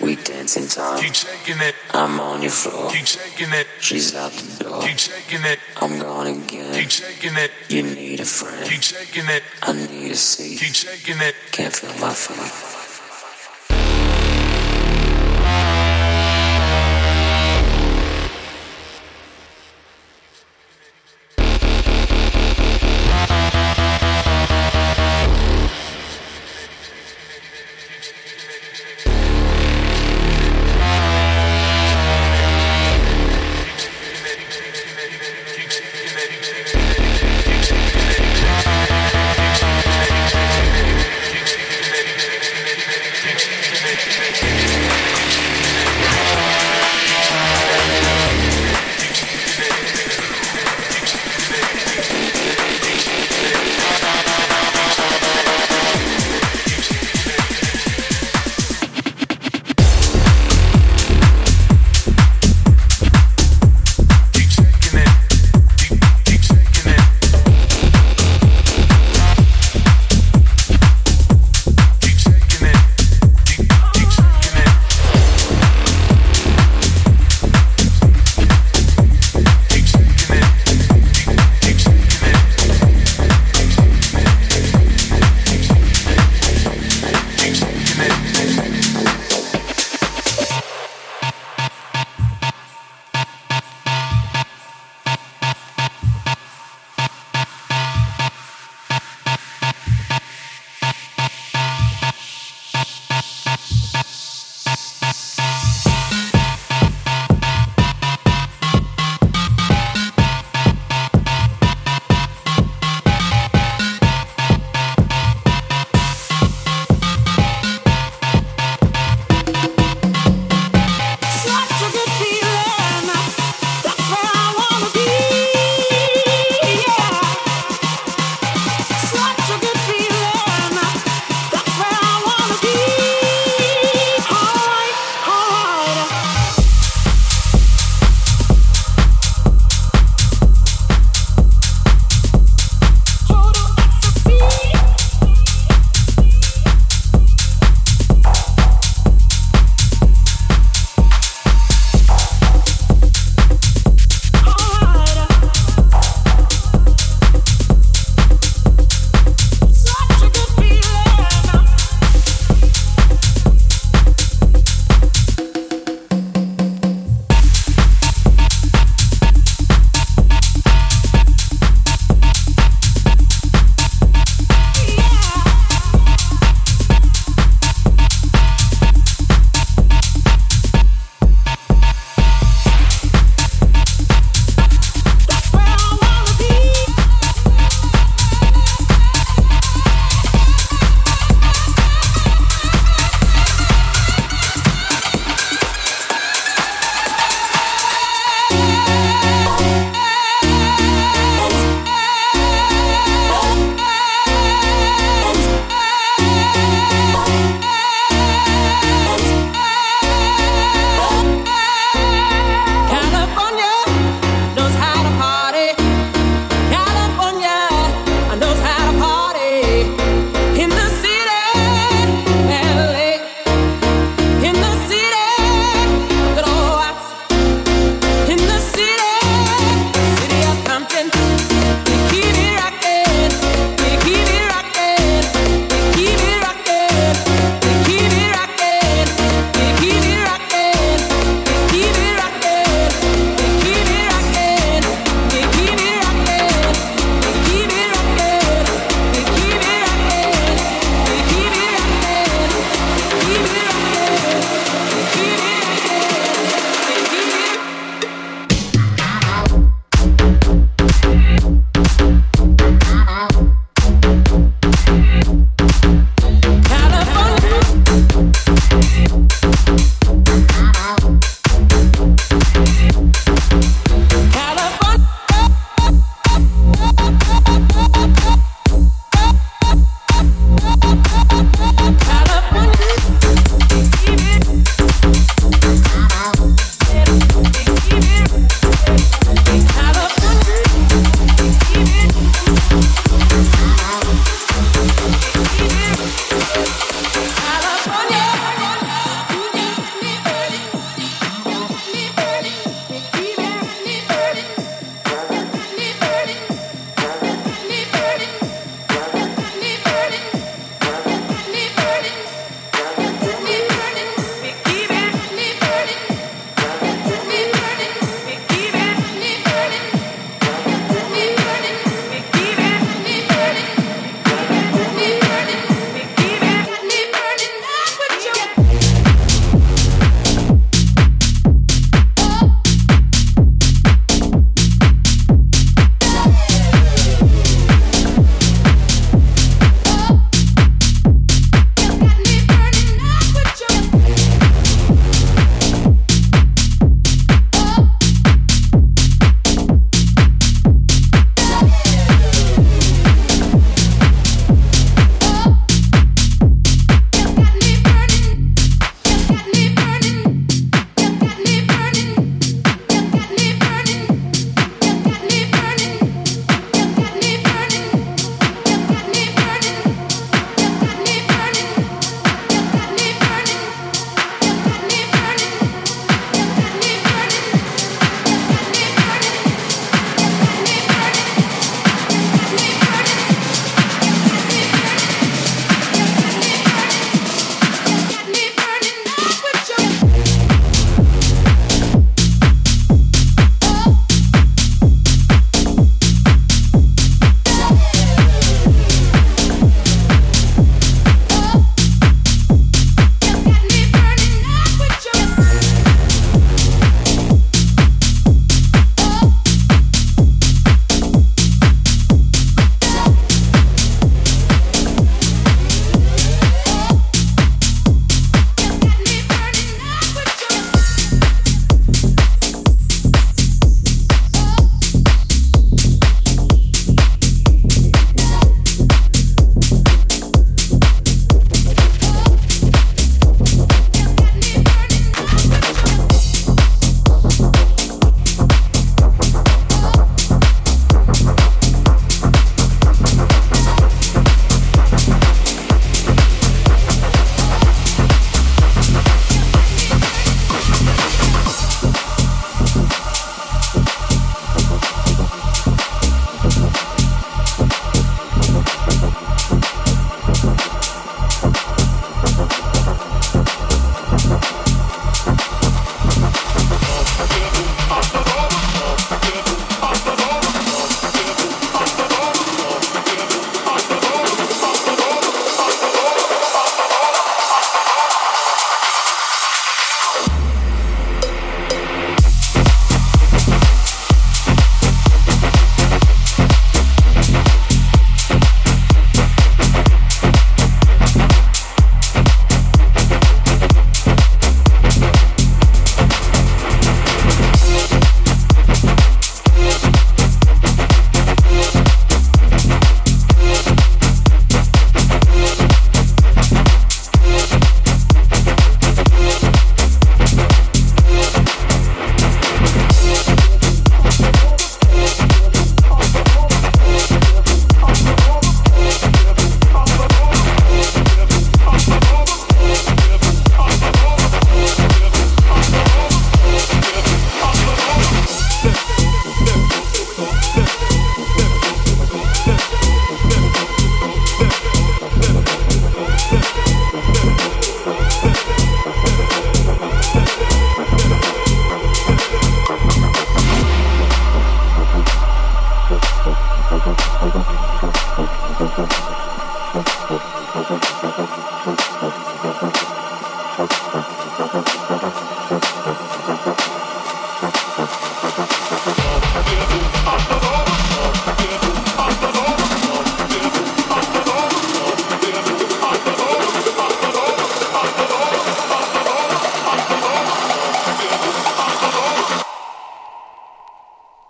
wasting time. Keep shaking it. I'm on your floor. Keep shaking it. She's out the door. Keep shaking it. I'm gone again. Keep shaking it. You need a friend. Keep shaking it. I need a seat. Keep shaking it. Can't feel my feet.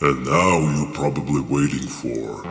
And now you're probably waiting for.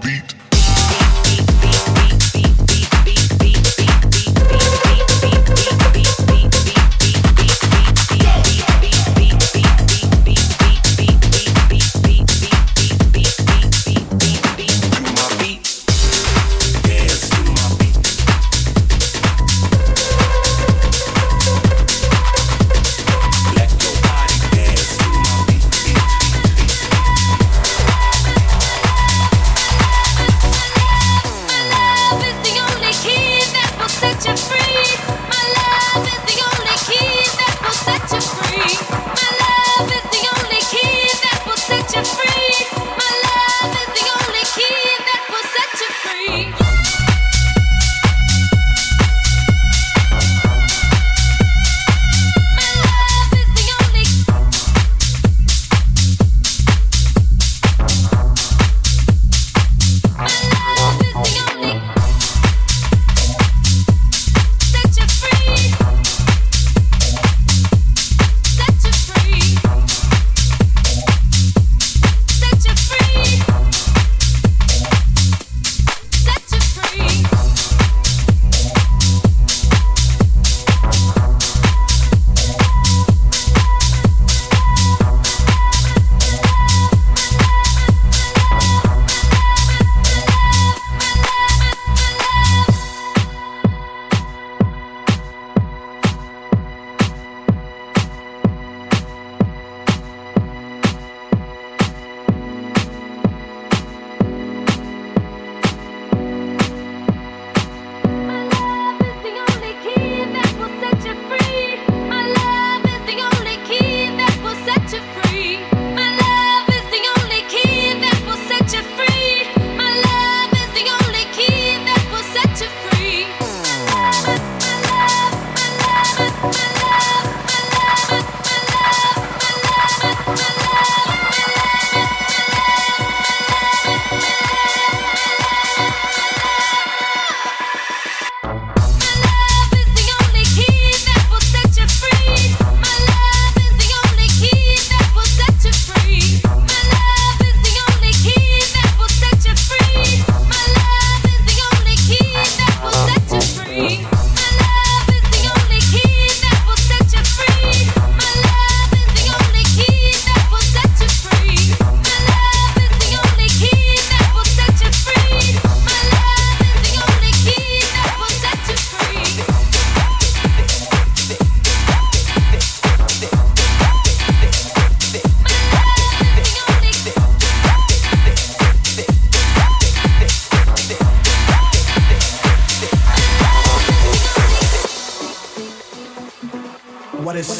beat.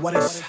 What is